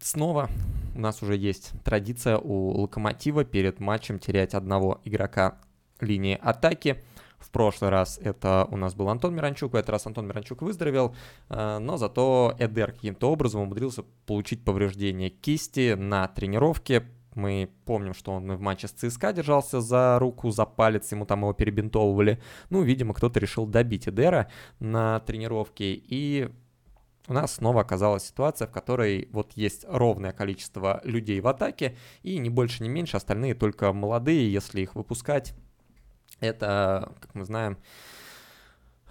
снова у нас уже есть традиция у Локомотива перед матчем терять одного игрока линии атаки. В прошлый раз это у нас был Антон Миранчук, в этот раз Антон Миранчук выздоровел, э, но зато Эдер каким-то образом умудрился получить повреждение кисти на тренировке. Мы помним, что он в матче с ЦСКА держался за руку, за палец, ему там его перебинтовывали. Ну, видимо, кто-то решил добить Эдера на тренировке, и у нас снова оказалась ситуация, в которой вот есть ровное количество людей в атаке, и не больше, не меньше, остальные только молодые, если их выпускать. Это, как мы знаем,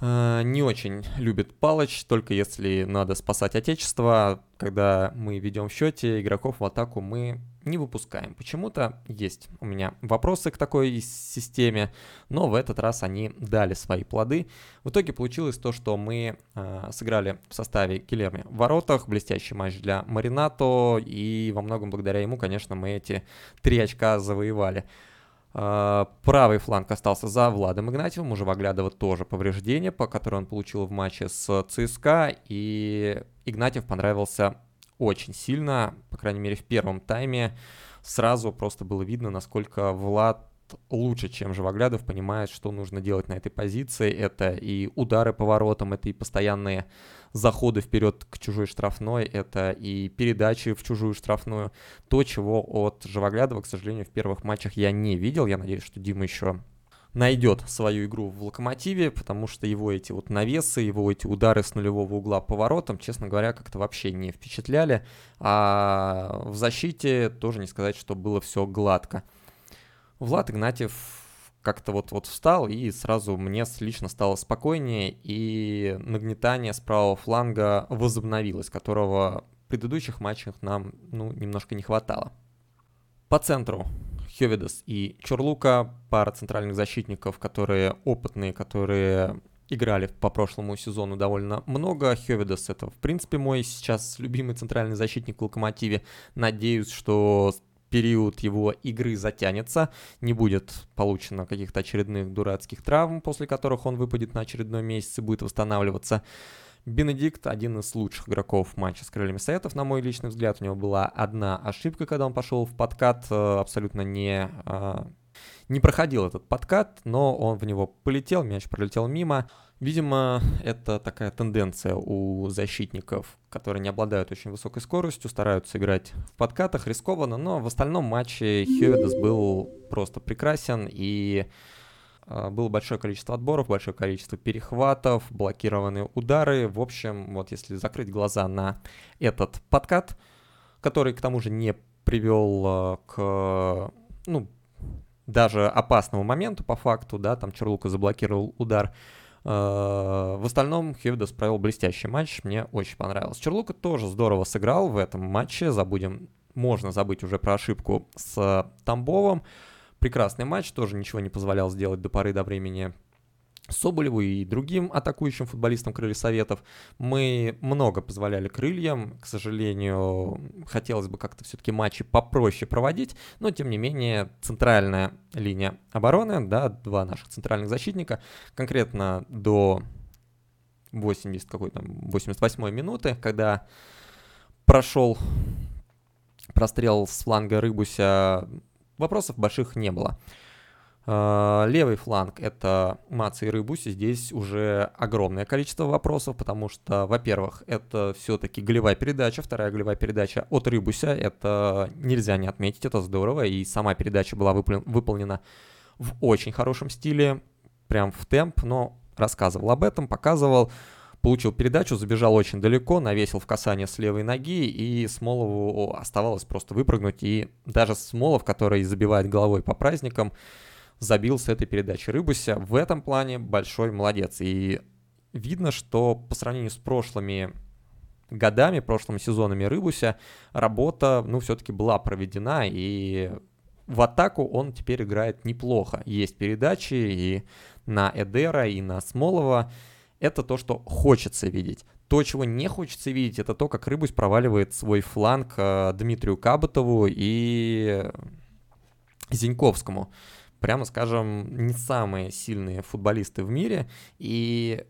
не очень любит Палыч, только если надо спасать отечество. Когда мы ведем в счете игроков в атаку, мы не выпускаем. Почему-то есть у меня вопросы к такой системе, но в этот раз они дали свои плоды. В итоге получилось то, что мы э, сыграли в составе Гилерми в воротах, блестящий матч для Маринато, и во многом благодаря ему, конечно, мы эти три очка завоевали. Э, правый фланг остался за Владом Игнатьевым, у Живоглядова тоже повреждение, по которое он получил в матче с ЦСКА, и Игнатьев понравился очень сильно, по крайней мере в первом тайме, сразу просто было видно, насколько Влад лучше, чем Живоглядов, понимает, что нужно делать на этой позиции. Это и удары по воротам, это и постоянные заходы вперед к чужой штрафной, это и передачи в чужую штрафную. То, чего от Живоглядова, к сожалению, в первых матчах я не видел. Я надеюсь, что Дима еще найдет свою игру в Локомотиве, потому что его эти вот навесы, его эти удары с нулевого угла поворотом, честно говоря, как-то вообще не впечатляли. А в защите тоже не сказать, что было все гладко. Влад Игнатьев как-то вот, вот встал, и сразу мне лично стало спокойнее, и нагнетание с правого фланга возобновилось, которого в предыдущих матчах нам ну, немножко не хватало. По центру Хевидас и Чурлука, пара центральных защитников, которые опытные, которые играли по прошлому сезону довольно много. Хевидас это, в принципе, мой сейчас любимый центральный защитник в Локомотиве. Надеюсь, что период его игры затянется, не будет получено каких-то очередных дурацких травм, после которых он выпадет на очередной месяц и будет восстанавливаться. Бенедикт один из лучших игроков матча с Крыльями Советов, на мой личный взгляд. У него была одна ошибка, когда он пошел в подкат, э, абсолютно не, э, не проходил этот подкат, но он в него полетел, мяч пролетел мимо. Видимо, это такая тенденция у защитников, которые не обладают очень высокой скоростью, стараются играть в подкатах, рискованно, но в остальном матче Хьюэдес был просто прекрасен и а, было большое количество отборов, большое количество перехватов, блокированные удары. В общем, вот если закрыть глаза на этот подкат, который к тому же не привел а, к, ну, даже опасному моменту по факту, да, там Черлука заблокировал удар. А, в остальном Хевдас провел блестящий матч, мне очень понравилось. Черлука тоже здорово сыграл в этом матче, забудем, можно забыть уже про ошибку с Тамбовым прекрасный матч, тоже ничего не позволял сделать до поры до времени Соболеву и другим атакующим футболистам Крылья Советов. Мы много позволяли крыльям. К сожалению, хотелось бы как-то все-таки матчи попроще проводить, но тем не менее центральная линия обороны, да, два наших центральных защитника, конкретно до 80 какой-то 88 минуты, когда прошел прострел с фланга Рыбуся вопросов больших не было. А, левый фланг — это Маца и Рыбуси. Здесь уже огромное количество вопросов, потому что, во-первых, это все-таки голевая передача, вторая голевая передача от Рыбуся. Это нельзя не отметить, это здорово. И сама передача была выполнена в очень хорошем стиле, прям в темп, но рассказывал об этом, показывал получил передачу, забежал очень далеко, навесил в касание с левой ноги, и Смолову оставалось просто выпрыгнуть. И даже Смолов, который забивает головой по праздникам, забил с этой передачи Рыбуся. В этом плане большой молодец. И видно, что по сравнению с прошлыми годами, прошлыми сезонами Рыбуся, работа, ну, все-таки была проведена, и в атаку он теперь играет неплохо. Есть передачи и на Эдера, и на Смолова, это то, что хочется видеть. То, чего не хочется видеть, это то, как Рыбусь проваливает свой фланг э, Дмитрию Кабатову и Зиньковскому. Прямо скажем, не самые сильные футболисты в мире. И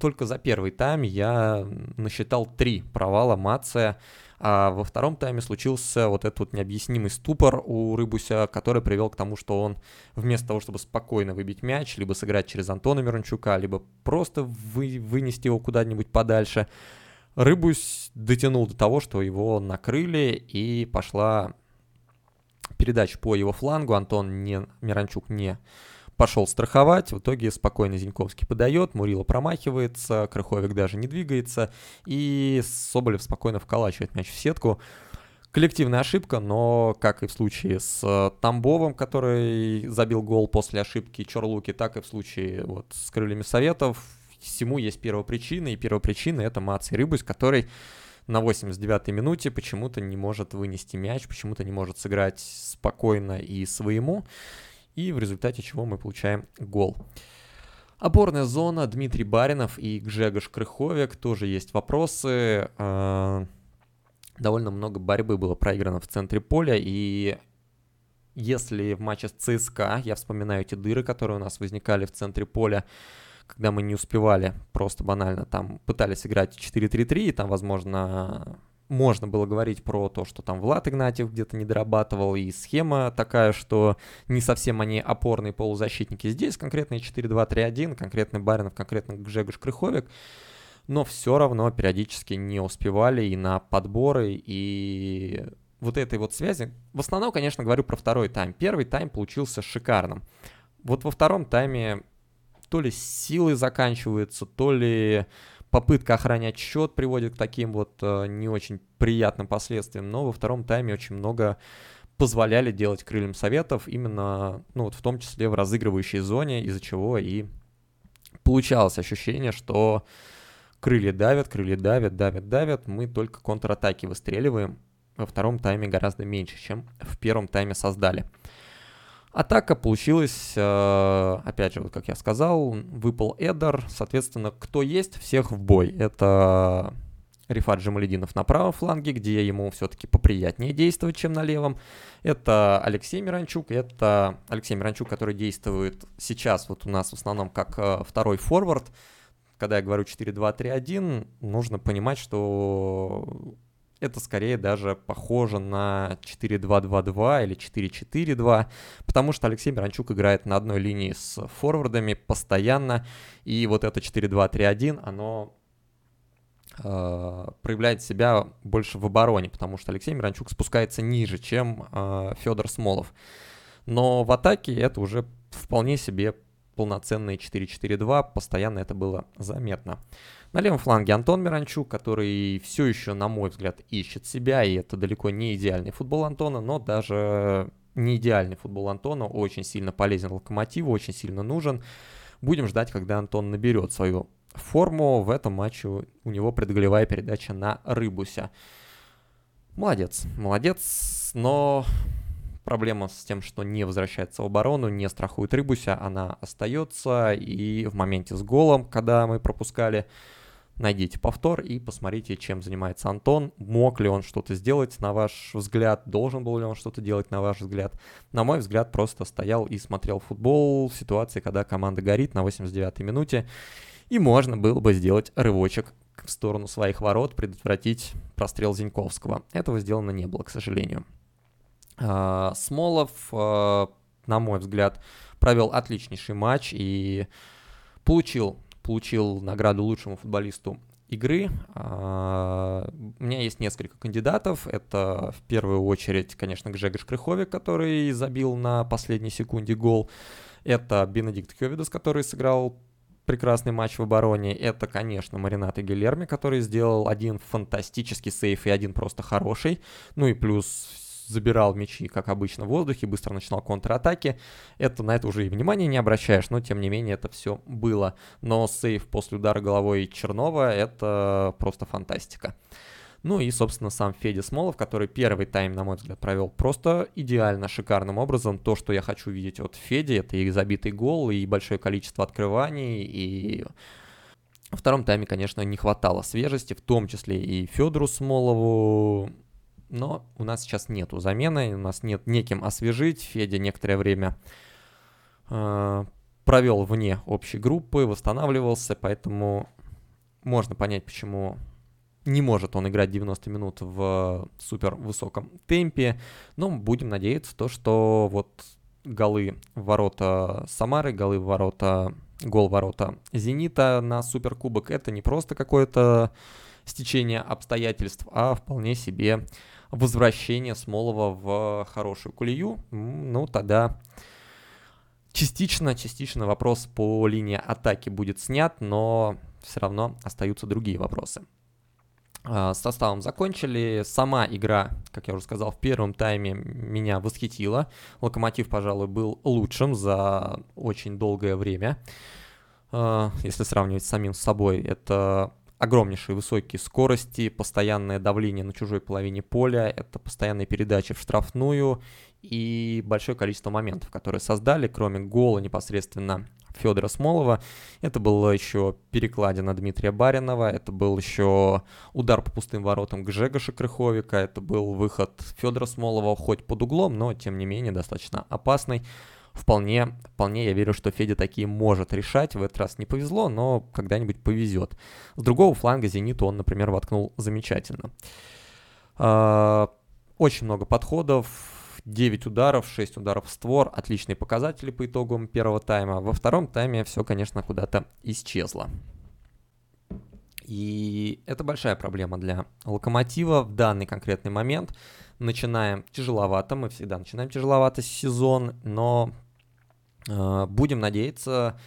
только за первый тайм я насчитал три провала Мация. А во втором тайме случился вот этот вот необъяснимый ступор у Рыбуся, который привел к тому, что он вместо того, чтобы спокойно выбить мяч, либо сыграть через Антона Мирончука, либо просто вы, вынести его куда-нибудь подальше, Рыбусь дотянул до того, что его накрыли, и пошла передача по его флангу. Антон не, Миранчук не пошел страховать. В итоге спокойно Зиньковский подает, Мурила промахивается, Крыховик даже не двигается, и Соболев спокойно вколачивает мяч в сетку. Коллективная ошибка, но как и в случае с Тамбовым, который забил гол после ошибки Чорлуки, так и в случае вот с крыльями Советов, всему есть первопричина, и первопричина это Маций Рыбус, который на 89-й минуте почему-то не может вынести мяч, почему-то не может сыграть спокойно и своему, и в результате чего мы получаем гол. Опорная зона, Дмитрий Баринов и Гжегош Крыховик, тоже есть вопросы. А, довольно много борьбы было проиграно в центре поля, и если в матче с ЦСКА, я вспоминаю эти дыры, которые у нас возникали в центре поля, когда мы не успевали, просто банально там пытались играть 4-3-3, и там, возможно, можно было говорить про то, что там Влад Игнатьев где-то не дорабатывал, и схема такая, что не совсем они опорные полузащитники. Здесь конкретно 4-2-3-1, конкретный Баринов, конкретно Гжегош Крыховик, но все равно периодически не успевали и на подборы, и вот этой вот связи. В основном, конечно, говорю про второй тайм. Первый тайм получился шикарным. Вот во втором тайме то ли силы заканчиваются, то ли попытка охранять счет приводит к таким вот э, не очень приятным последствиям, но во втором тайме очень много позволяли делать крыльям советов, именно, ну вот в том числе в разыгрывающей зоне, из-за чего и получалось ощущение, что крылья давят, крылья давят, давят, давят, мы только контратаки выстреливаем, во втором тайме гораздо меньше, чем в первом тайме создали. Атака получилась, э, опять же, вот как я сказал, выпал Эдер, соответственно, кто есть, всех в бой. Это Рифат Джамалединов на правом фланге, где ему все-таки поприятнее действовать, чем на левом. Это Алексей Миранчук, это Алексей Миранчук, который действует сейчас вот у нас в основном как э, второй форвард. Когда я говорю 4-2-3-1, нужно понимать, что это скорее даже похоже на 4-2-2-2 или 4-4-2, потому что Алексей Миранчук играет на одной линии с форвардами постоянно, и вот это 4-2-3-1, оно э, проявляет себя больше в обороне, потому что Алексей Миранчук спускается ниже, чем э, Федор Смолов. Но в атаке это уже вполне себе полноценные 4-4-2, постоянно это было заметно. На левом фланге Антон Миранчук, который все еще, на мой взгляд, ищет себя, и это далеко не идеальный футбол Антона, но даже не идеальный футбол Антона очень сильно полезен Локомотиву, очень сильно нужен. Будем ждать, когда Антон наберет свою форму. В этом матче у него предголевая передача на Рыбуся. Молодец, молодец, но проблема с тем, что не возвращается в оборону, не страхует Рыбуся, она остается. И в моменте с голом, когда мы пропускали найдите повтор и посмотрите, чем занимается Антон. Мог ли он что-то сделать, на ваш взгляд? Должен был ли он что-то делать, на ваш взгляд? На мой взгляд, просто стоял и смотрел футбол в ситуации, когда команда горит на 89-й минуте. И можно было бы сделать рывочек в сторону своих ворот, предотвратить прострел Зиньковского. Этого сделано не было, к сожалению. А, Смолов, а, на мой взгляд, провел отличнейший матч и получил получил награду лучшему футболисту игры. А, у меня есть несколько кандидатов. Это в первую очередь, конечно, Гжегош Крыховик, который забил на последней секунде гол. Это Бенедикт Хёвидас, который сыграл прекрасный матч в обороне. Это, конечно, Маринат и Гилерми, который сделал один фантастический сейф и один просто хороший. Ну и плюс забирал мячи, как обычно, в воздухе, быстро начинал контратаки. Это на это уже и внимания не обращаешь, но тем не менее это все было. Но сейв после удара головой Чернова — это просто фантастика. Ну и, собственно, сам Федя Смолов, который первый тайм, на мой взгляд, провел просто идеально, шикарным образом. То, что я хочу видеть от Феди, это и забитый гол, и большое количество открываний, и во втором тайме, конечно, не хватало свежести, в том числе и Федору Смолову но у нас сейчас нету замены, у нас нет неким освежить. Федя некоторое время э, провел вне общей группы, восстанавливался, поэтому можно понять, почему не может он играть 90 минут в супер высоком темпе, но будем надеяться то, что вот голы в ворота Самары, голы в ворота, гол ворота Зенита на суперкубок это не просто какое-то стечение обстоятельств, а вполне себе возвращение Смолова в хорошую колею. Ну, тогда частично, частично вопрос по линии атаки будет снят, но все равно остаются другие вопросы. А, с составом закончили. Сама игра, как я уже сказал, в первом тайме меня восхитила. Локомотив, пожалуй, был лучшим за очень долгое время. А, если сравнивать с самим собой, это огромнейшие высокие скорости, постоянное давление на чужой половине поля, это постоянные передачи в штрафную и большое количество моментов, которые создали, кроме гола непосредственно Федора Смолова. Это было еще перекладина Дмитрия Баринова, это был еще удар по пустым воротам Гжегоша Крыховика, это был выход Федора Смолова хоть под углом, но тем не менее достаточно опасный. Вполне, вполне я верю, что Федя такие может решать. В этот раз не повезло, но когда-нибудь повезет. С другого фланга Зениту он, например, воткнул замечательно. А, очень много подходов, 9 ударов, 6 ударов в створ, отличные показатели по итогам первого тайма. Во втором тайме все, конечно, куда-то исчезло. И это большая проблема для Локомотива в данный конкретный момент. Начинаем тяжеловато, мы всегда начинаем тяжеловато сезон, но будем надеяться,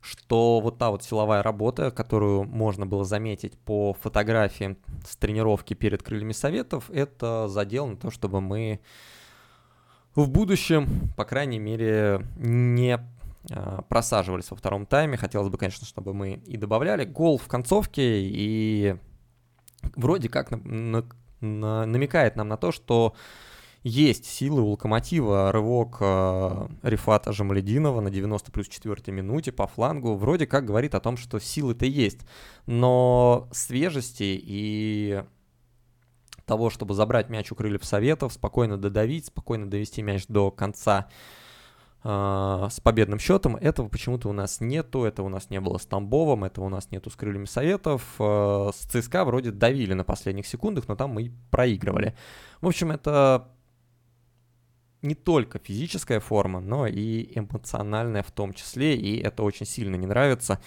что вот та вот силовая работа, которую можно было заметить по фотографиям с тренировки перед крыльями советов, это задел на то, чтобы мы в будущем, по крайней мере, не а, просаживались во втором тайме. Хотелось бы, конечно, чтобы мы и добавляли гол в концовке, и вроде как на, на, на, намекает нам на то, что есть силы у Локомотива, рывок э, Рифата Жамалединова на 90 плюс 4 минуте по флангу, вроде как говорит о том, что силы-то есть, но свежести и того, чтобы забрать мяч у крыльев Советов, спокойно додавить, спокойно довести мяч до конца э, с победным счетом. Этого почему-то у нас нету, это у нас не было с Тамбовым, этого у нас нету с крыльями Советов. Э, с ЦСКА вроде давили на последних секундах, но там мы проигрывали. В общем, это не только физическая форма, но и эмоциональная в том числе, и это очень сильно не нравится.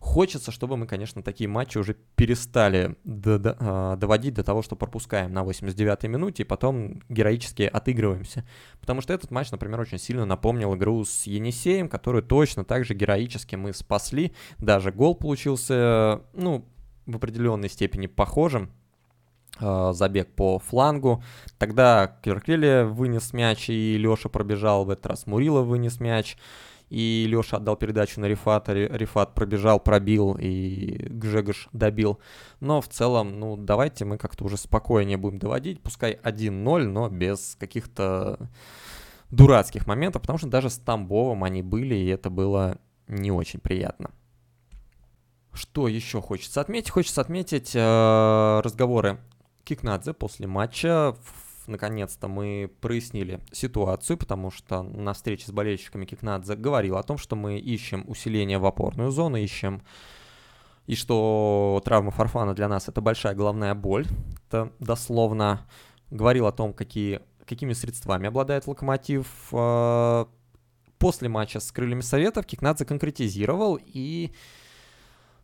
Хочется, чтобы мы, конечно, такие матчи уже перестали а, доводить до того, что пропускаем на 89-й минуте и потом героически отыгрываемся. Потому что этот матч, например, очень сильно напомнил игру с Енисеем, которую точно так же героически мы спасли. Даже гол получился, ну, в определенной степени похожим, забег по флангу. Тогда Кирквели вынес мяч, и Леша пробежал. В этот раз Мурила вынес мяч и Леша отдал передачу на Рифата, Рифат пробежал, пробил, и Гжегош добил. Но в целом, ну, давайте мы как-то уже спокойнее будем доводить, пускай 1-0, но без каких-то дурацких моментов, потому что даже с Тамбовым они были, и это было не очень приятно. Что еще хочется отметить? Хочется отметить э, разговоры Кикнадзе после матча наконец-то мы прояснили ситуацию, потому что на встрече с болельщиками Кикнадзе говорил о том, что мы ищем усиление в опорную зону, ищем и что травма Фарфана для нас это большая головная боль. Это дословно говорил о том, какие, какими средствами обладает Локомотив. А, после матча с Крыльями Советов Кикнадзе конкретизировал и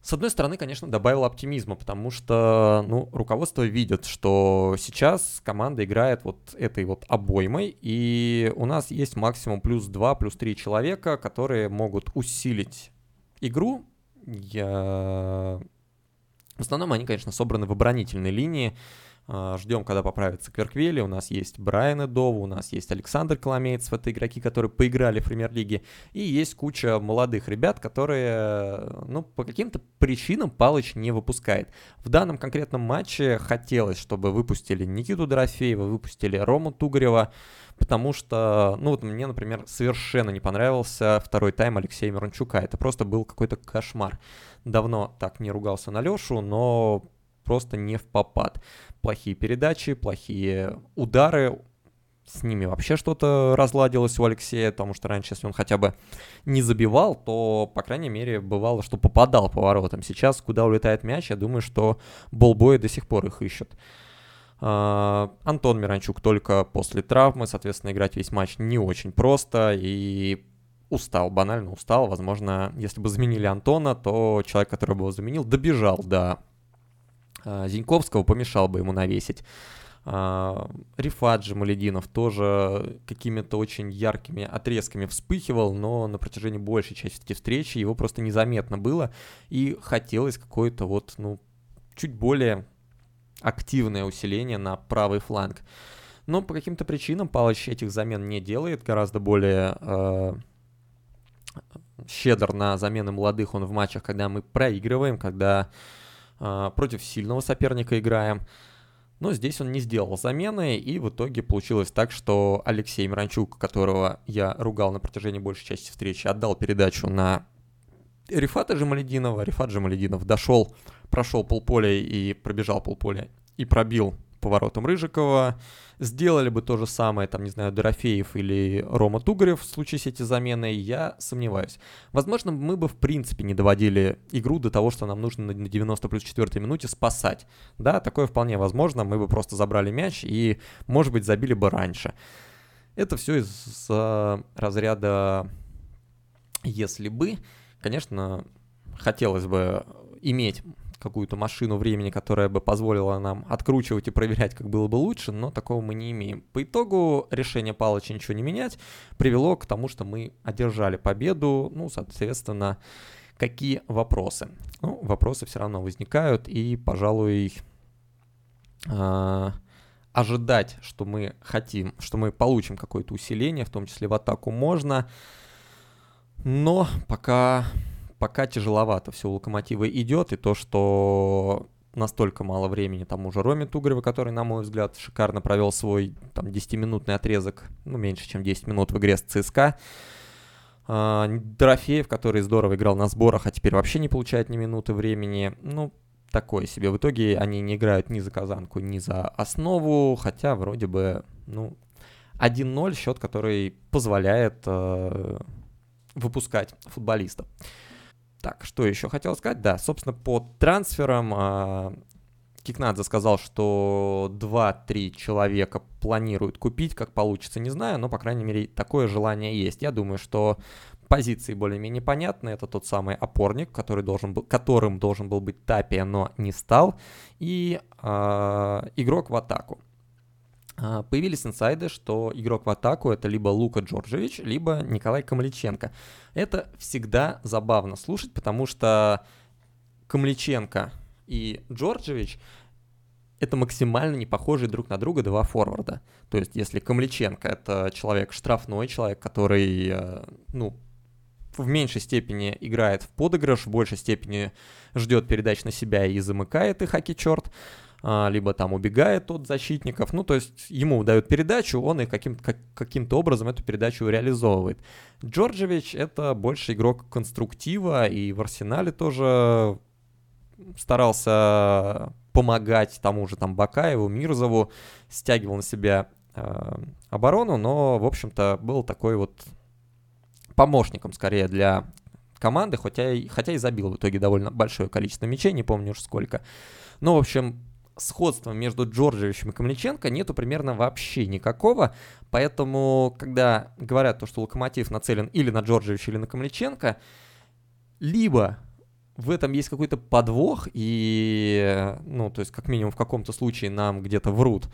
с одной стороны, конечно, добавил оптимизма, потому что, ну, руководство видит, что сейчас команда играет вот этой вот обоймой, и у нас есть максимум плюс 2, плюс 3 человека, которые могут усилить игру. Я... В основном они, конечно, собраны в оборонительной линии, Ждем, когда поправится Кверквели. У нас есть Брайан Эдова, у нас есть Александр Коломеец. Это игроки, которые поиграли в премьер-лиге. И есть куча молодых ребят, которые, ну, по каким-то причинам Палыч не выпускает. В данном конкретном матче хотелось, чтобы выпустили Никиту Дорофеева, выпустили Рому Тугарева, потому что, ну, вот мне, например, совершенно не понравился второй тайм Алексея Мирончука. Это просто был какой-то кошмар. Давно так не ругался на Лешу, но просто не в попад плохие передачи, плохие удары, с ними вообще что-то разладилось у Алексея, потому что раньше, если он хотя бы не забивал, то, по крайней мере, бывало, что попадал по воротам. Сейчас, куда улетает мяч, я думаю, что болбои до сих пор их ищут. А, Антон Миранчук только после травмы, соответственно, играть весь матч не очень просто и устал, банально устал. Возможно, если бы заменили Антона, то человек, который бы его заменил, добежал до Зиньковского, помешал бы ему навесить. Uh, Рифат Джамалединов тоже какими-то очень яркими отрезками вспыхивал, но на протяжении большей части встречи его просто незаметно было, и хотелось какое-то вот, ну, чуть более активное усиление на правый фланг. Но по каким-то причинам Палыч этих замен не делает, гораздо более э, щедр на замены молодых он в матчах, когда мы проигрываем, когда против сильного соперника играем. Но здесь он не сделал замены, и в итоге получилось так, что Алексей Миранчук, которого я ругал на протяжении большей части встречи, отдал передачу на Рифата Джамалединова. Рифат Джамалединов дошел, прошел полполя и пробежал полполя и пробил поворотом Рыжикова. Сделали бы то же самое, там, не знаю, Дорофеев или Рома Тугарев в случае с эти замены, я сомневаюсь. Возможно, мы бы в принципе не доводили игру до того, что нам нужно на 90 плюс 4 минуте спасать. Да, такое вполне возможно, мы бы просто забрали мяч и, может быть, забили бы раньше. Это все из э, разряда «если бы». Конечно, хотелось бы иметь какую-то машину времени, которая бы позволила нам откручивать и проверять, как было бы лучше, но такого мы не имеем. По итогу решение Палыча ничего не менять привело к тому, что мы одержали победу, ну, соответственно, какие вопросы? Ну, вопросы все равно возникают, и, пожалуй, э, ожидать, что мы хотим, что мы получим какое-то усиление, в том числе в атаку можно, но пока пока тяжеловато все у Локомотива идет, и то, что настолько мало времени тому же Роме Тугареву, который, на мой взгляд, шикарно провел свой там 10-минутный отрезок, ну, меньше, чем 10 минут в игре с ЦСКА. А, Дорофеев, который здорово играл на сборах, а теперь вообще не получает ни минуты времени. Ну, такое себе. В итоге они не играют ни за казанку, ни за основу, хотя вроде бы, ну, 1-0 счет, который позволяет э, выпускать футболистов. Так, что еще хотел сказать? Да, собственно, по трансферам э, Кикнадзе сказал, что 2-3 человека планируют купить, как получится, не знаю, но, по крайней мере, такое желание есть. Я думаю, что позиции более-менее понятны. Это тот самый опорник, который должен был, которым должен был быть Тапия, но не стал, и э, игрок в атаку. А, появились инсайды, что игрок в атаку это либо Лука Джорджевич, либо Николай Камличенко. Это всегда забавно слушать, потому что Камличенко и Джорджевич это максимально не похожие друг на друга два форварда. То есть, если Камличенко это человек штрафной, человек, который, э, ну, в меньшей степени играет в подыгрыш, в большей степени ждет передач на себя и замыкает их, хаки черт, либо там убегает от защитников. Ну, то есть ему дают передачу, он и каким- как, каким-то образом эту передачу реализовывает. Джорджевич — это больше игрок конструктива, и в Арсенале тоже старался помогать тому же там Бакаеву, Мирзову, стягивал на себя э, оборону, но, в общем-то, был такой вот помощником скорее для команды, хотя хотя и забил в итоге довольно большое количество мячей, не помню уж сколько. Ну, в общем, сходства между Джорджевичем и Камличенко нету примерно вообще никакого, поэтому, когда говорят то, что Локомотив нацелен или на Джорджевича, или на Камличенко, либо в этом есть какой-то подвох, и, ну, то есть, как минимум, в каком-то случае нам где-то врут,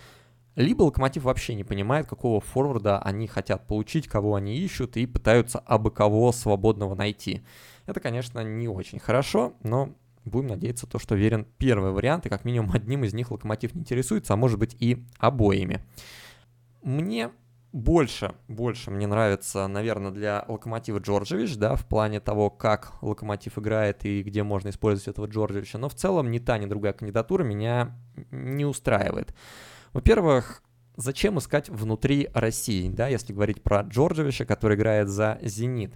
либо Локомотив вообще не понимает, какого форварда они хотят получить, кого они ищут, и пытаются абы кого свободного найти. Это, конечно, не очень хорошо, но Будем надеяться, то, что верен первый вариант, и как минимум одним из них Локомотив не интересуется, а может быть и обоими. Мне больше, больше мне нравится, наверное, для Локомотива Джорджевич, да, в плане того, как Локомотив играет и где можно использовать этого Джорджевича, но в целом ни та, ни другая кандидатура меня не устраивает. Во-первых, зачем искать внутри России, да, если говорить про Джорджевича, который играет за «Зенит».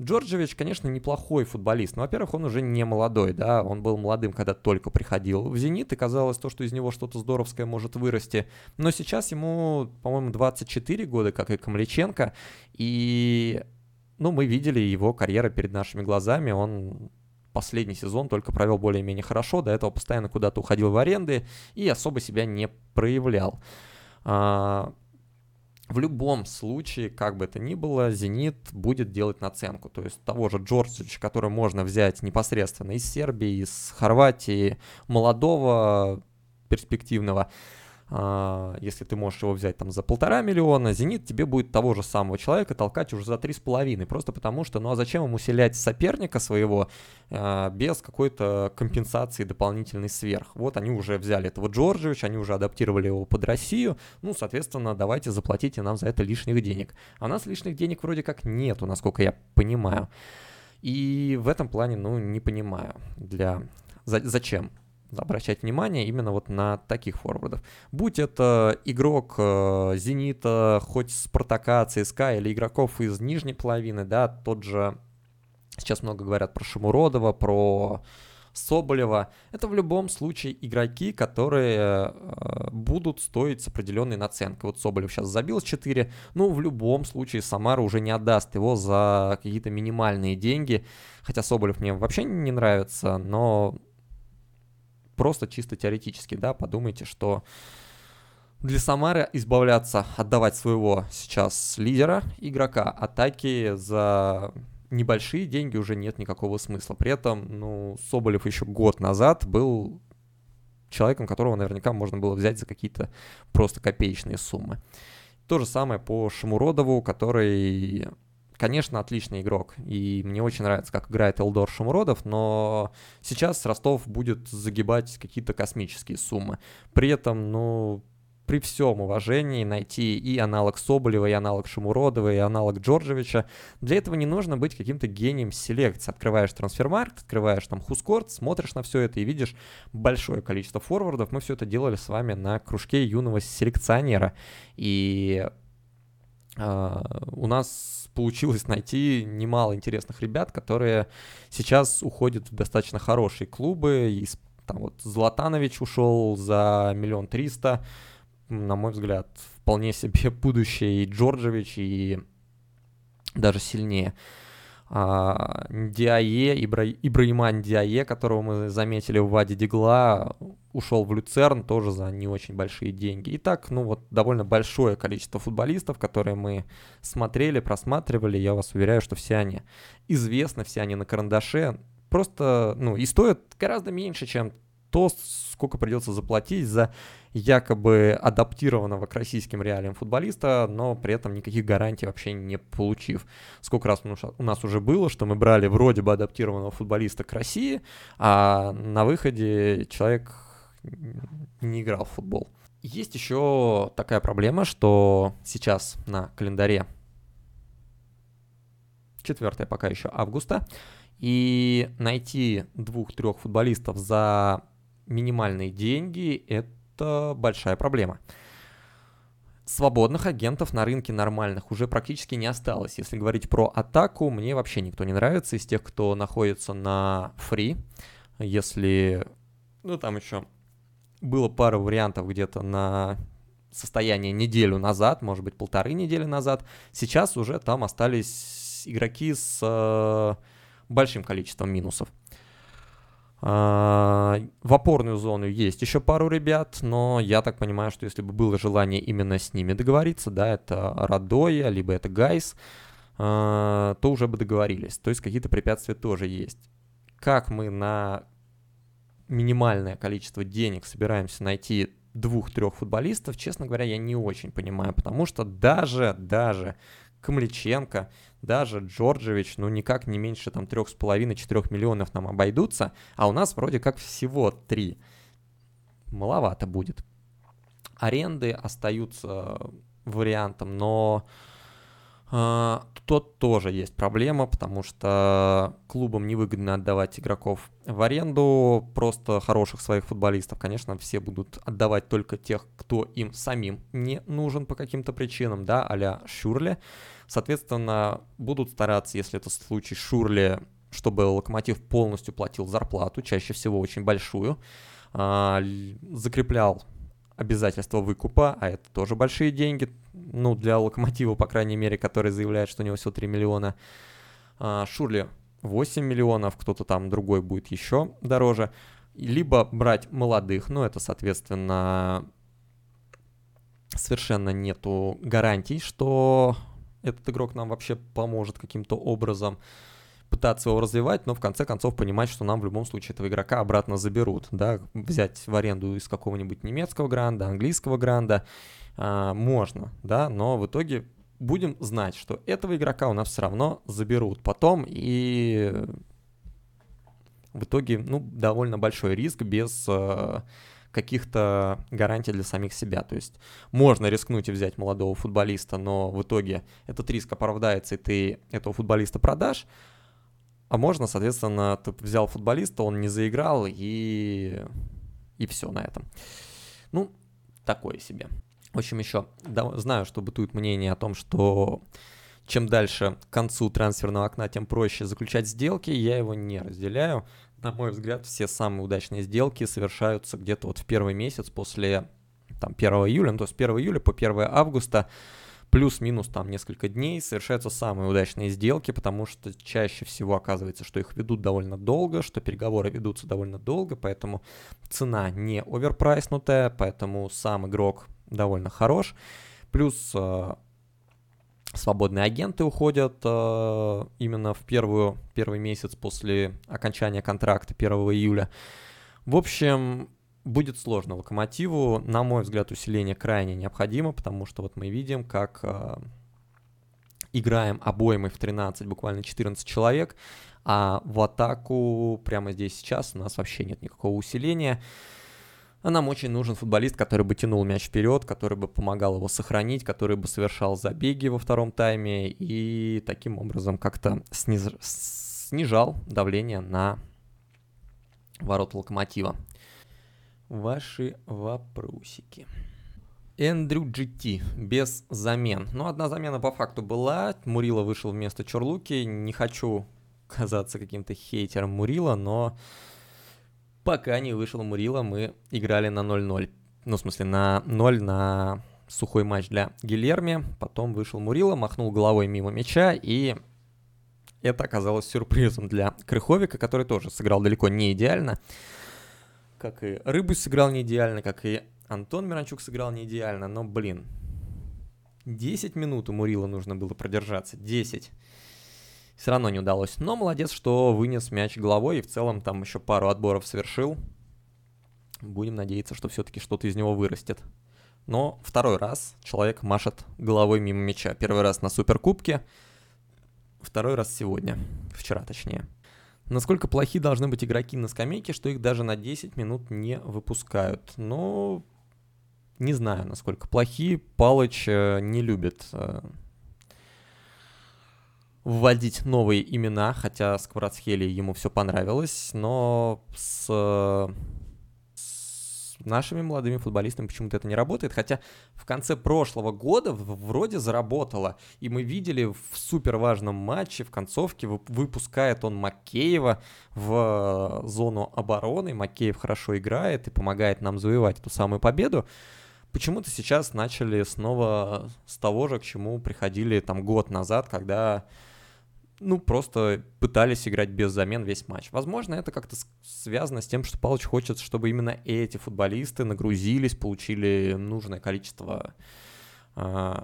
Джорджевич, конечно, неплохой футболист, но, во-первых, он уже не молодой, да, он был молодым, когда только приходил в «Зенит», и казалось то, что из него что-то здоровское может вырасти, но сейчас ему, по-моему, 24 года, как и Камличенко, и, ну, мы видели его карьеру перед нашими глазами, он последний сезон только провел более-менее хорошо, до этого постоянно куда-то уходил в аренды и особо себя не проявлял. А, в любом случае, как бы это ни было, «Зенит» будет делать наценку. То есть того же Джорджича, который можно взять непосредственно из Сербии, из Хорватии, молодого, перспективного, если ты можешь его взять там за полтора миллиона, «Зенит» тебе будет того же самого человека толкать уже за три с половиной, просто потому что, ну а зачем ему усилять соперника своего а, без какой-то компенсации дополнительной сверх? Вот они уже взяли этого Джорджевича, они уже адаптировали его под Россию, ну, соответственно, давайте заплатите нам за это лишних денег. А у нас лишних денег вроде как нету, насколько я понимаю. И в этом плане, ну, не понимаю, для... Зачем? Обращать внимание именно вот на таких форвардов. Будь это игрок э, Зенита, хоть Спартака, ЦСКА или игроков из нижней половины, да, тот же, сейчас много говорят про Шамуродова, про Соболева. Это в любом случае игроки, которые э, будут стоить с определенной наценкой. Вот Соболев сейчас забил с 4, ну, в любом случае Самара уже не отдаст его за какие-то минимальные деньги. Хотя Соболев мне вообще не нравится, но просто чисто теоретически, да, подумайте, что для Самары избавляться, отдавать своего сейчас лидера, игрока атаки за небольшие деньги уже нет никакого смысла. При этом, ну, Соболев еще год назад был человеком, которого наверняка можно было взять за какие-то просто копеечные суммы. То же самое по Шамуродову, который конечно, отличный игрок, и мне очень нравится, как играет Элдор Шумуродов, но сейчас Ростов будет загибать какие-то космические суммы. При этом, ну, при всем уважении найти и аналог Соболева, и аналог Шамуродова, и аналог Джорджевича. Для этого не нужно быть каким-то гением селекции. Открываешь трансфермаркт, открываешь там Хускорт, смотришь на все это и видишь большое количество форвардов. Мы все это делали с вами на кружке юного селекционера. И у нас получилось найти немало интересных ребят, которые сейчас уходят в достаточно хорошие клубы. И, там вот Златанович ушел за миллион триста. На мой взгляд, вполне себе будущее и Джорджевич, и даже сильнее. А, Диае, Ибра... Ибраиман Диае, которого мы заметили в Ваде Дигла, ушел в Люцерн тоже за не очень большие деньги. И так, ну вот, довольно большое количество футболистов, которые мы смотрели, просматривали, я вас уверяю, что все они известны, все они на карандаше, просто, ну, и стоят гораздо меньше, чем то, сколько придется заплатить за якобы адаптированного к российским реалиям футболиста, но при этом никаких гарантий вообще не получив. Сколько раз у нас уже было, что мы брали вроде бы адаптированного футболиста к России, а на выходе человек не играл в футбол. Есть еще такая проблема, что сейчас на календаре 4 пока еще августа, и найти двух-трех футболистов за минимальные деньги – это большая проблема. Свободных агентов на рынке нормальных уже практически не осталось. Если говорить про атаку, мне вообще никто не нравится из тех, кто находится на фри. Если, ну там еще было пара вариантов где-то на состояние неделю назад, может быть, полторы недели назад. Сейчас уже там остались игроки с э, большим количеством минусов. А, в опорную зону есть еще пару ребят, но я так понимаю, что если бы было желание именно с ними договориться, да, это Радоя, либо это Гайс, а, то уже бы договорились. То есть какие-то препятствия тоже есть. Как мы на минимальное количество денег собираемся найти двух-трех футболистов, честно говоря, я не очень понимаю, потому что даже, даже Камличенко, даже Джорджевич, ну никак не меньше там трех с половиной четырех миллионов нам обойдутся, а у нас вроде как всего три. Маловато будет. Аренды остаются вариантом, но Тут тоже есть проблема, потому что клубам невыгодно отдавать игроков в аренду, просто хороших своих футболистов. Конечно, все будут отдавать только тех, кто им самим не нужен по каким-то причинам, да, а-ля Шурле. Соответственно, будут стараться, если это случай Шурле, чтобы Локомотив полностью платил зарплату, чаще всего очень большую, а, закреплял обязательства выкупа, а это тоже большие деньги, ну, для Локомотива, по крайней мере, который заявляет, что у него всего 3 миллиона. А, Шурли 8 миллионов, кто-то там другой будет еще дороже. Либо брать молодых, ну, это, соответственно, совершенно нету гарантий, что этот игрок нам вообще поможет каким-то образом пытаться его развивать, но в конце концов понимать, что нам в любом случае этого игрока обратно заберут, да, взять в аренду из какого-нибудь немецкого гранда, английского гранда, а, можно, да, но в итоге будем знать, что этого игрока у нас все равно заберут потом, и в итоге, ну, довольно большой риск без э, каких-то гарантий для самих себя. То есть можно рискнуть и взять молодого футболиста, но в итоге этот риск оправдается, и ты этого футболиста продашь, а можно, соответственно, ты взял футболиста, он не заиграл, и, и все на этом. Ну, такое себе. В общем, еще да, знаю, что бытует мнение о том, что чем дальше к концу трансферного окна, тем проще заключать сделки. Я его не разделяю. На мой взгляд, все самые удачные сделки совершаются где-то вот в первый месяц после там, 1 июля, ну, то есть 1 июля по 1 августа плюс-минус там несколько дней совершаются самые удачные сделки, потому что чаще всего оказывается, что их ведут довольно долго, что переговоры ведутся довольно долго, поэтому цена не оверпрайснутая, поэтому сам игрок довольно хорош. Плюс э, свободные агенты уходят э, именно в первую, первый месяц после окончания контракта 1 июля. В общем, будет сложно Локомотиву. На мой взгляд, усиление крайне необходимо, потому что вот мы видим, как э, играем обоймой в 13, буквально 14 человек, а в атаку прямо здесь сейчас у нас вообще нет никакого усиления. А нам очень нужен футболист, который бы тянул мяч вперед, который бы помогал его сохранить, который бы совершал забеги во втором тайме и таким образом как-то сниз... снижал давление на ворот локомотива ваши вопросики. Эндрю GT без замен. Ну, одна замена по факту была. Мурила вышел вместо Чурлуки. Не хочу казаться каким-то хейтером Мурила, но пока не вышел Мурила, мы играли на 0-0. Ну, в смысле, на 0 на сухой матч для Гильерми. Потом вышел Мурила, махнул головой мимо мяча, и это оказалось сюрпризом для Крыховика, который тоже сыграл далеко не идеально как и Рыбус сыграл не идеально, как и Антон Миранчук сыграл не идеально, но, блин, 10 минут у Мурила нужно было продержаться, 10. Все равно не удалось. Но молодец, что вынес мяч головой и в целом там еще пару отборов совершил. Будем надеяться, что все-таки что-то из него вырастет. Но второй раз человек машет головой мимо мяча. Первый раз на Суперкубке, второй раз сегодня, вчера точнее. Насколько плохи должны быть игроки на скамейке, что их даже на 10 минут не выпускают. Но не знаю, насколько плохи. Палыч э, не любит э, вводить новые имена, хотя с ему все понравилось, но с нашими молодыми футболистами почему-то это не работает, хотя в конце прошлого года вроде заработало, и мы видели в супер важном матче, в концовке выпускает он Макеева в э, зону обороны, Макеев хорошо играет и помогает нам завоевать эту самую победу, почему-то сейчас начали снова с того же, к чему приходили там год назад, когда ну, просто пытались играть без замен весь матч. Возможно, это как-то связано с тем, что Палыч хочет, чтобы именно эти футболисты нагрузились, получили нужное количество э,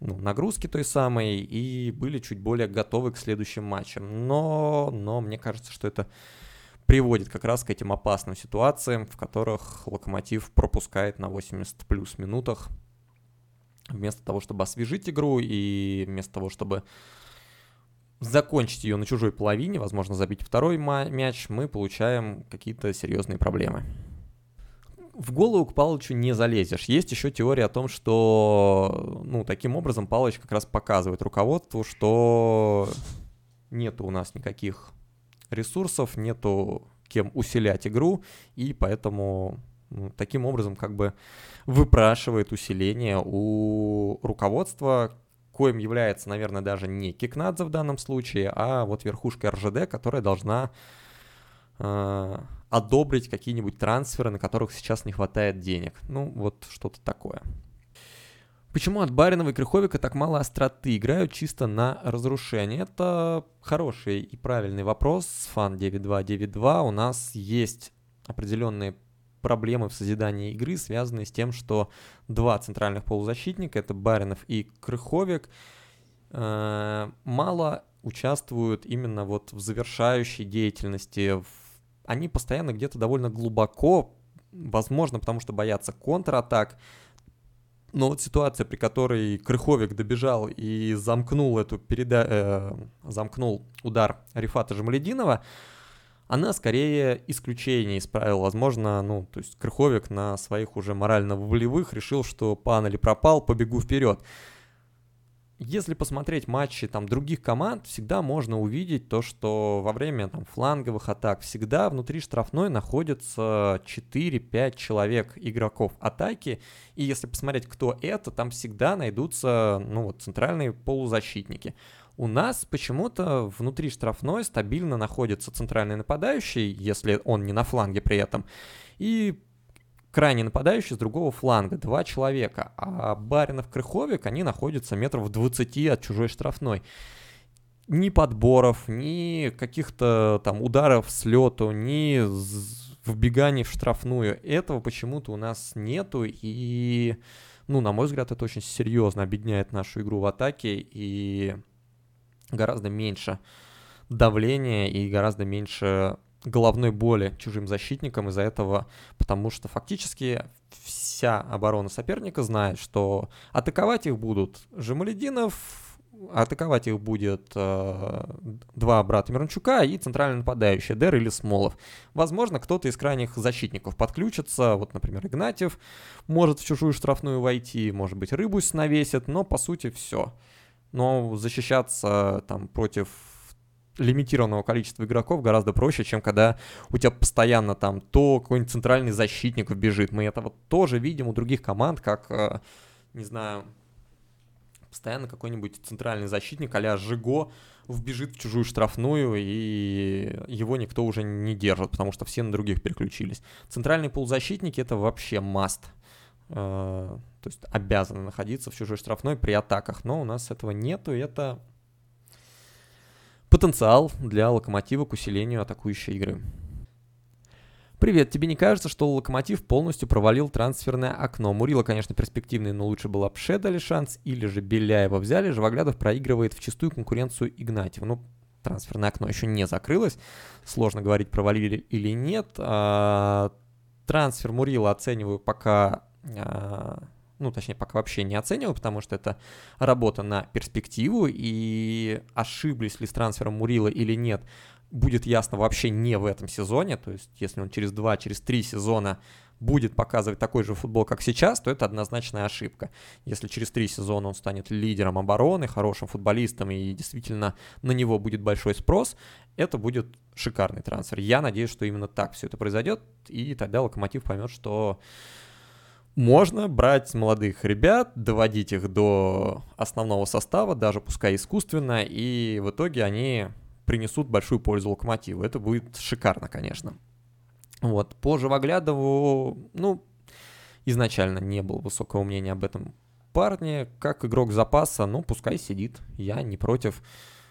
ну, нагрузки той самой и были чуть более готовы к следующим матчам. Но, но мне кажется, что это приводит как раз к этим опасным ситуациям, в которых Локомотив пропускает на 80 плюс минутах вместо того, чтобы освежить игру и вместо того, чтобы закончить ее на чужой половине, возможно, забить второй мяч, мы получаем какие-то серьезные проблемы. в голову к Палычу не залезешь. Есть еще теория о том, что, ну, таким образом Палыч как раз показывает руководству, что нету у нас никаких ресурсов, нету кем усилять игру, и поэтому ну, таким образом как бы выпрашивает усиление у руководства, коим является, наверное, даже не Кикнадзе в данном случае, а вот верхушка РЖД, которая должна э, одобрить какие-нибудь трансферы, на которых сейчас не хватает денег. Ну, вот что-то такое. Почему от Баринова и Крыховика так мало остроты? Играют чисто на разрушение. Это хороший и правильный вопрос. Фан 9.2.9.2. У нас есть определенные проблемы в созидании игры, связанные с тем, что два центральных полузащитника, это Баринов и Крыховик, э, мало участвуют именно вот в завершающей деятельности. Они постоянно где-то довольно глубоко, возможно, потому что боятся контратак, но вот ситуация, при которой Крыховик добежал и замкнул эту переда... э, замкнул удар Рифата Жамалединова, она скорее исключение из правил. Возможно, ну, то есть Крыховик на своих уже морально-волевых решил, что пан или пропал, побегу вперед. Если посмотреть матчи там других команд, всегда можно увидеть то, что во время там фланговых атак всегда внутри штрафной находится 4-5 человек игроков атаки, и если посмотреть, кто это, там всегда найдутся, ну вот, центральные полузащитники. У нас почему-то внутри штрафной стабильно находится центральный нападающий, если он не на фланге при этом, и крайне нападающий с другого фланга, два человека, а Баринов, Крыховик, они находятся метров в 20 от чужой штрафной. Ни подборов, ни каких-то там ударов с лету, ни вбеганий в штрафную. Этого почему-то у нас нету, и, ну, на мой взгляд, это очень серьезно объединяет нашу игру в атаке, и гораздо меньше давления и гораздо меньше головной боли чужим защитникам из-за этого, потому что фактически вся оборона соперника знает, что атаковать их будут Жемалединов, атаковать их будет э, два брата Миранчука и центральный нападающий Дер или Смолов. Возможно, кто-то из крайних защитников подключится, вот, например, Игнатьев может в чужую штрафную войти, может быть, Рыбусь навесит, но по сути все. Но защищаться там против лимитированного количества игроков гораздо проще, чем когда у тебя постоянно там то какой-нибудь центральный защитник вбежит. Мы это вот тоже видим у других команд, как, э, не знаю, постоянно какой-нибудь центральный защитник а Жиго вбежит в чужую штрафную, и его никто уже не держит, потому что все на других переключились. Центральные полузащитники — это вообще. Э, то есть обязаны находиться в чужой штрафной при атаках, но у нас этого нету, и это потенциал для Локомотива к усилению атакующей игры. Привет, тебе не кажется, что Локомотив полностью провалил трансферное окно? Мурила, конечно, перспективный, но лучше было Пше дали шанс, или же Беляева взяли, Живоглядов проигрывает в чистую конкуренцию Игнатьева. Ну, трансферное окно еще не закрылось, сложно говорить, провалили или нет. А, трансфер Мурила оцениваю пока ну, точнее, пока вообще не оцениваю, потому что это работа на перспективу, и ошиблись ли с трансфером Мурила или нет, будет ясно вообще не в этом сезоне, то есть если он через два, через три сезона будет показывать такой же футбол, как сейчас, то это однозначная ошибка. Если через три сезона он станет лидером обороны, хорошим футболистом, и действительно на него будет большой спрос, это будет шикарный трансфер. Я надеюсь, что именно так все это произойдет, и тогда Локомотив поймет, что можно брать молодых ребят, доводить их до основного состава, даже пускай искусственно, и в итоге они принесут большую пользу локомотиву. Это будет шикарно, конечно. Вот, по Живоглядову, ну, изначально не было высокого мнения об этом парне. Как игрок запаса, ну, пускай сидит. Я не против.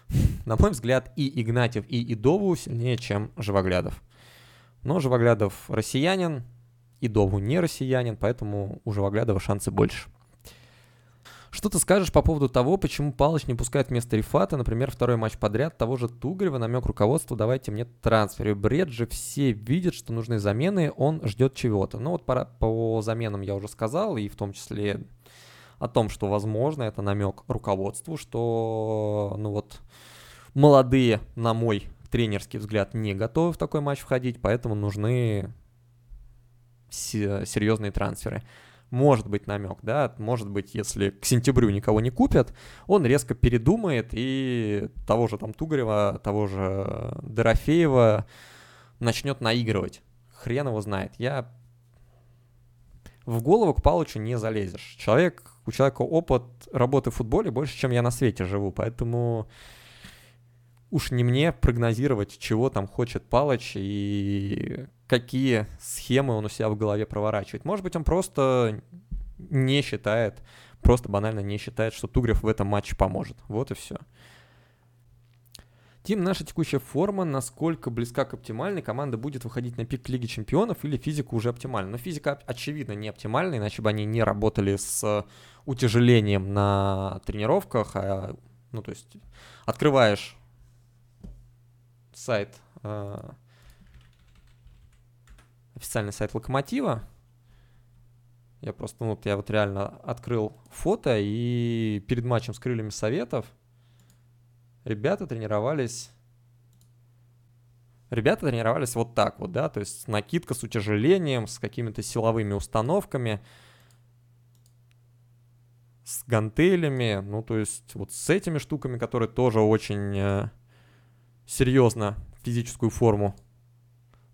На мой взгляд, и Игнатьев, и Идову сильнее, чем Живоглядов. Но Живоглядов россиянин, и Дову не россиянин, поэтому у Живоглядова шансы больше. Что ты скажешь по поводу того, почему Палыч не пускает вместо Рифата, например, второй матч подряд того же Тугарева, намек руководства, давайте мне трансфер. Бред же все видят, что нужны замены, он ждет чего-то. Ну вот по, по заменам я уже сказал, и в том числе о том, что возможно, это намек руководству, что, ну вот, молодые, на мой тренерский взгляд, не готовы в такой матч входить, поэтому нужны серьезные трансферы. Может быть намек, да, может быть, если к сентябрю никого не купят, он резко передумает и того же там Тугарева, того же Дорофеева начнет наигрывать. Хрен его знает. Я в голову к Палычу не залезешь. Человек, у человека опыт работы в футболе больше, чем я на свете живу, поэтому уж не мне прогнозировать, чего там хочет Палыч и какие схемы он у себя в голове проворачивает. Может быть, он просто не считает, просто банально не считает, что Тугрев в этом матче поможет. Вот и все. Тим, наша текущая форма, насколько близка к оптимальной, команда будет выходить на пик Лиги Чемпионов или физика уже оптимальна? Но физика, очевидно, не оптимальна, иначе бы они не работали с утяжелением на тренировках. А, ну, то есть открываешь сайт, э, официальный сайт Локомотива. Я просто, ну, вот я вот реально открыл фото и перед матчем с крыльями советов ребята тренировались ребята тренировались вот так вот, да, то есть накидка с утяжелением, с какими-то силовыми установками, с гантелями, ну, то есть вот с этими штуками, которые тоже очень э, серьезно физическую форму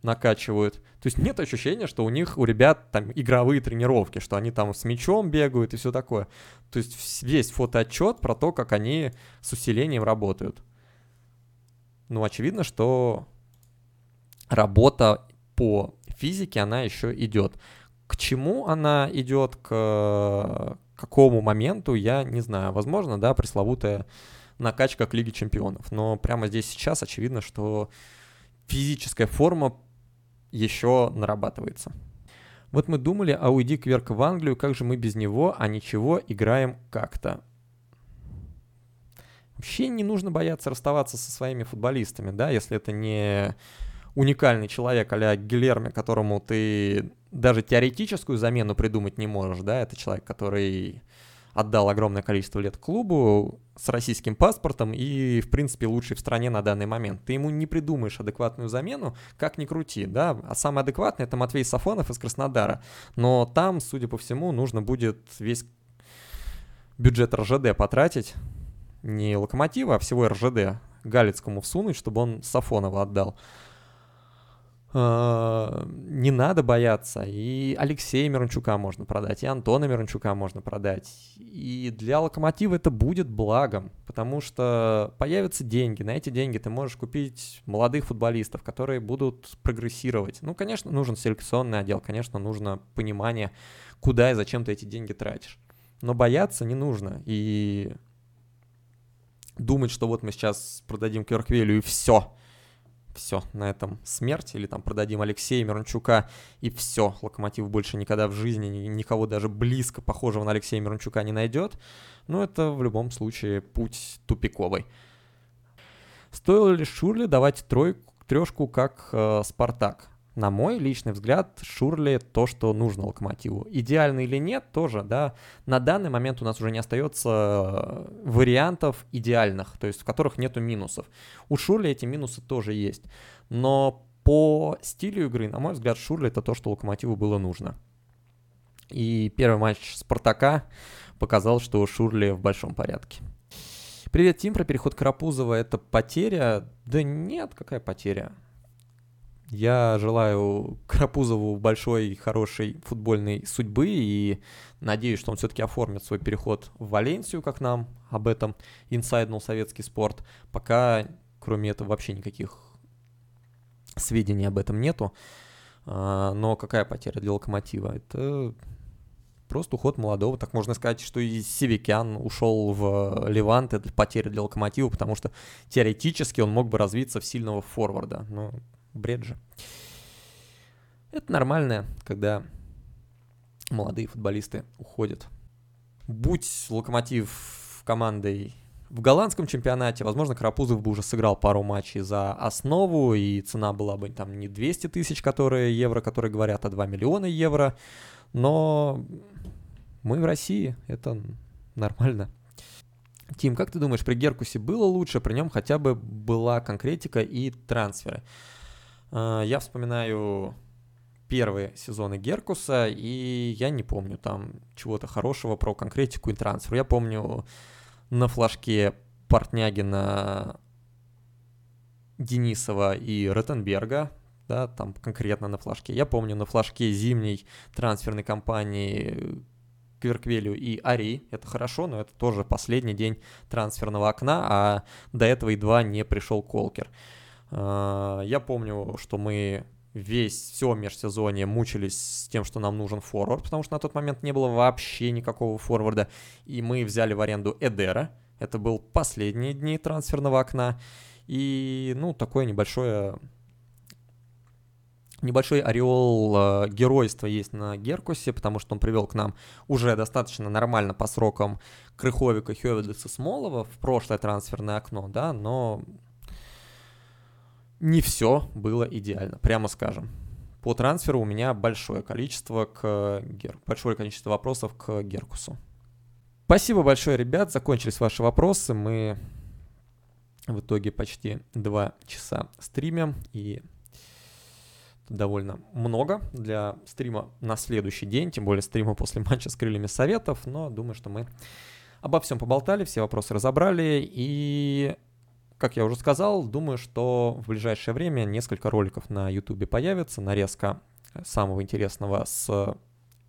накачивают. То есть нет ощущения, что у них, у ребят там игровые тренировки, что они там с мячом бегают и все такое. То есть весь фотоотчет про то, как они с усилением работают. Ну, очевидно, что работа по физике, она еще идет. К чему она идет, к какому моменту, я не знаю. Возможно, да, пресловутая накачка к Лиге Чемпионов. Но прямо здесь сейчас очевидно, что физическая форма еще нарабатывается. Вот мы думали, а уйди Кверк в Англию, как же мы без него, а ничего, играем как-то. Вообще не нужно бояться расставаться со своими футболистами, да, если это не уникальный человек а-ля Гильерме, которому ты даже теоретическую замену придумать не можешь, да, это человек, который отдал огромное количество лет клубу с российским паспортом и, в принципе, лучший в стране на данный момент. Ты ему не придумаешь адекватную замену, как ни крути, да. А самый адекватный — это Матвей Сафонов из Краснодара. Но там, судя по всему, нужно будет весь бюджет РЖД потратить, не Локомотива, а всего РЖД Галицкому всунуть, чтобы он Сафонова отдал. Э, не надо бояться. И Алексея Мирончука можно продать, и Антона Мирончука можно продать. И для Локомотива это будет благом, потому что появятся деньги. На эти деньги ты можешь купить молодых футболистов, которые будут прогрессировать. Ну, конечно, нужен селекционный отдел, конечно, нужно понимание, куда и зачем ты эти деньги тратишь. Но бояться не нужно. И думать, что вот мы сейчас продадим Кёрквелю и все – все, на этом смерть, или там продадим Алексея Мирончука, и все, Локомотив больше никогда в жизни никого даже близко похожего на Алексея Мирончука не найдет, но это в любом случае путь тупиковый. Стоило ли Шурли давать тройку, трешку, как э, Спартак? На мой личный взгляд, Шурли то, что нужно Локомотиву. Идеально или нет, тоже, да. На данный момент у нас уже не остается э, вариантов идеальных, то есть в которых нету минусов. У Шурли эти минусы тоже есть. Но по стилю игры, на мой взгляд, Шурли это то, что Локомотиву было нужно. И первый матч Спартака показал, что Шурли в большом порядке. Привет, Тим, про переход Карапузова это потеря? Да нет, какая потеря? Я желаю Карапузову большой, хорошей футбольной судьбы и надеюсь, что он все-таки оформит свой переход в Валенсию, как нам об этом инсайднул советский спорт. Пока, кроме этого, вообще никаких сведений об этом нету. А, но какая потеря для Локомотива? Это просто уход молодого. Так можно сказать, что и Севикян ушел в Левант, это потеря для Локомотива, потому что теоретически он мог бы развиться в сильного форварда. Но бред же. Это нормально, когда молодые футболисты уходят. Будь Локомотив командой в голландском чемпионате, возможно, Карапузов бы уже сыграл пару матчей за основу, и цена была бы там не 200 тысяч которые, евро, которые говорят, а 2 миллиона евро. Но мы в России, это нормально. Тим, как ты думаешь, при Геркусе было лучше, при нем хотя бы была конкретика и трансферы? А, я вспоминаю первые сезоны Геркуса, и я не помню там чего-то хорошего про конкретику и трансфер. Я помню на флажке Портнягина, Денисова и Ротенберга, да, там конкретно на флажке. Я помню на флажке зимней трансферной кампании Кверквелю и Ари. Это хорошо, но это тоже последний день трансферного окна, а до этого едва не пришел Колкер. А, я помню, что мы весь все межсезонье мучились с тем, что нам нужен форвард, потому что на тот момент не было вообще никакого форварда, и мы взяли в аренду Эдера. Это был последние дни трансферного окна, и, ну, такое небольшое небольшой ореол э, геройства есть на Геркусе, потому что он привел к нам уже достаточно нормально по срокам Крыховика, Хёведеса, Смолова в прошлое трансферное окно, да, но не все было идеально, прямо скажем. По трансферу у меня большое количество, к Гер... большое количество вопросов к Геркусу. Спасибо большое, ребят. Закончились ваши вопросы. Мы в итоге почти два часа стримим. И довольно много для стрима на следующий день, тем более стрима после матча с крыльями советов. Но думаю, что мы обо всем поболтали, все вопросы разобрали. И как я уже сказал, думаю, что в ближайшее время несколько роликов на YouTube появится, нарезка самого интересного с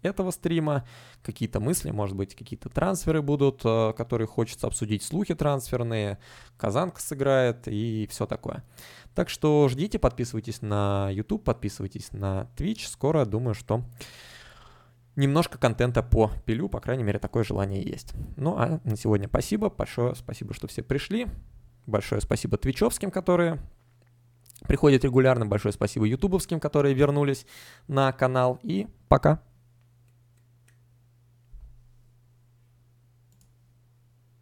этого стрима, какие-то мысли, может быть, какие-то трансферы будут, э, которые хочется обсудить, слухи трансферные, Казанка сыграет и все такое. Так что ждите, подписывайтесь на YouTube, подписывайтесь на Twitch. Скоро, думаю, что немножко контента по пилю, по крайней мере, такое желание есть. Ну а на сегодня спасибо, большое спасибо, что все пришли. Большое спасибо твичевским, которые приходят регулярно. Большое спасибо ютубовским, которые вернулись на канал. И пока.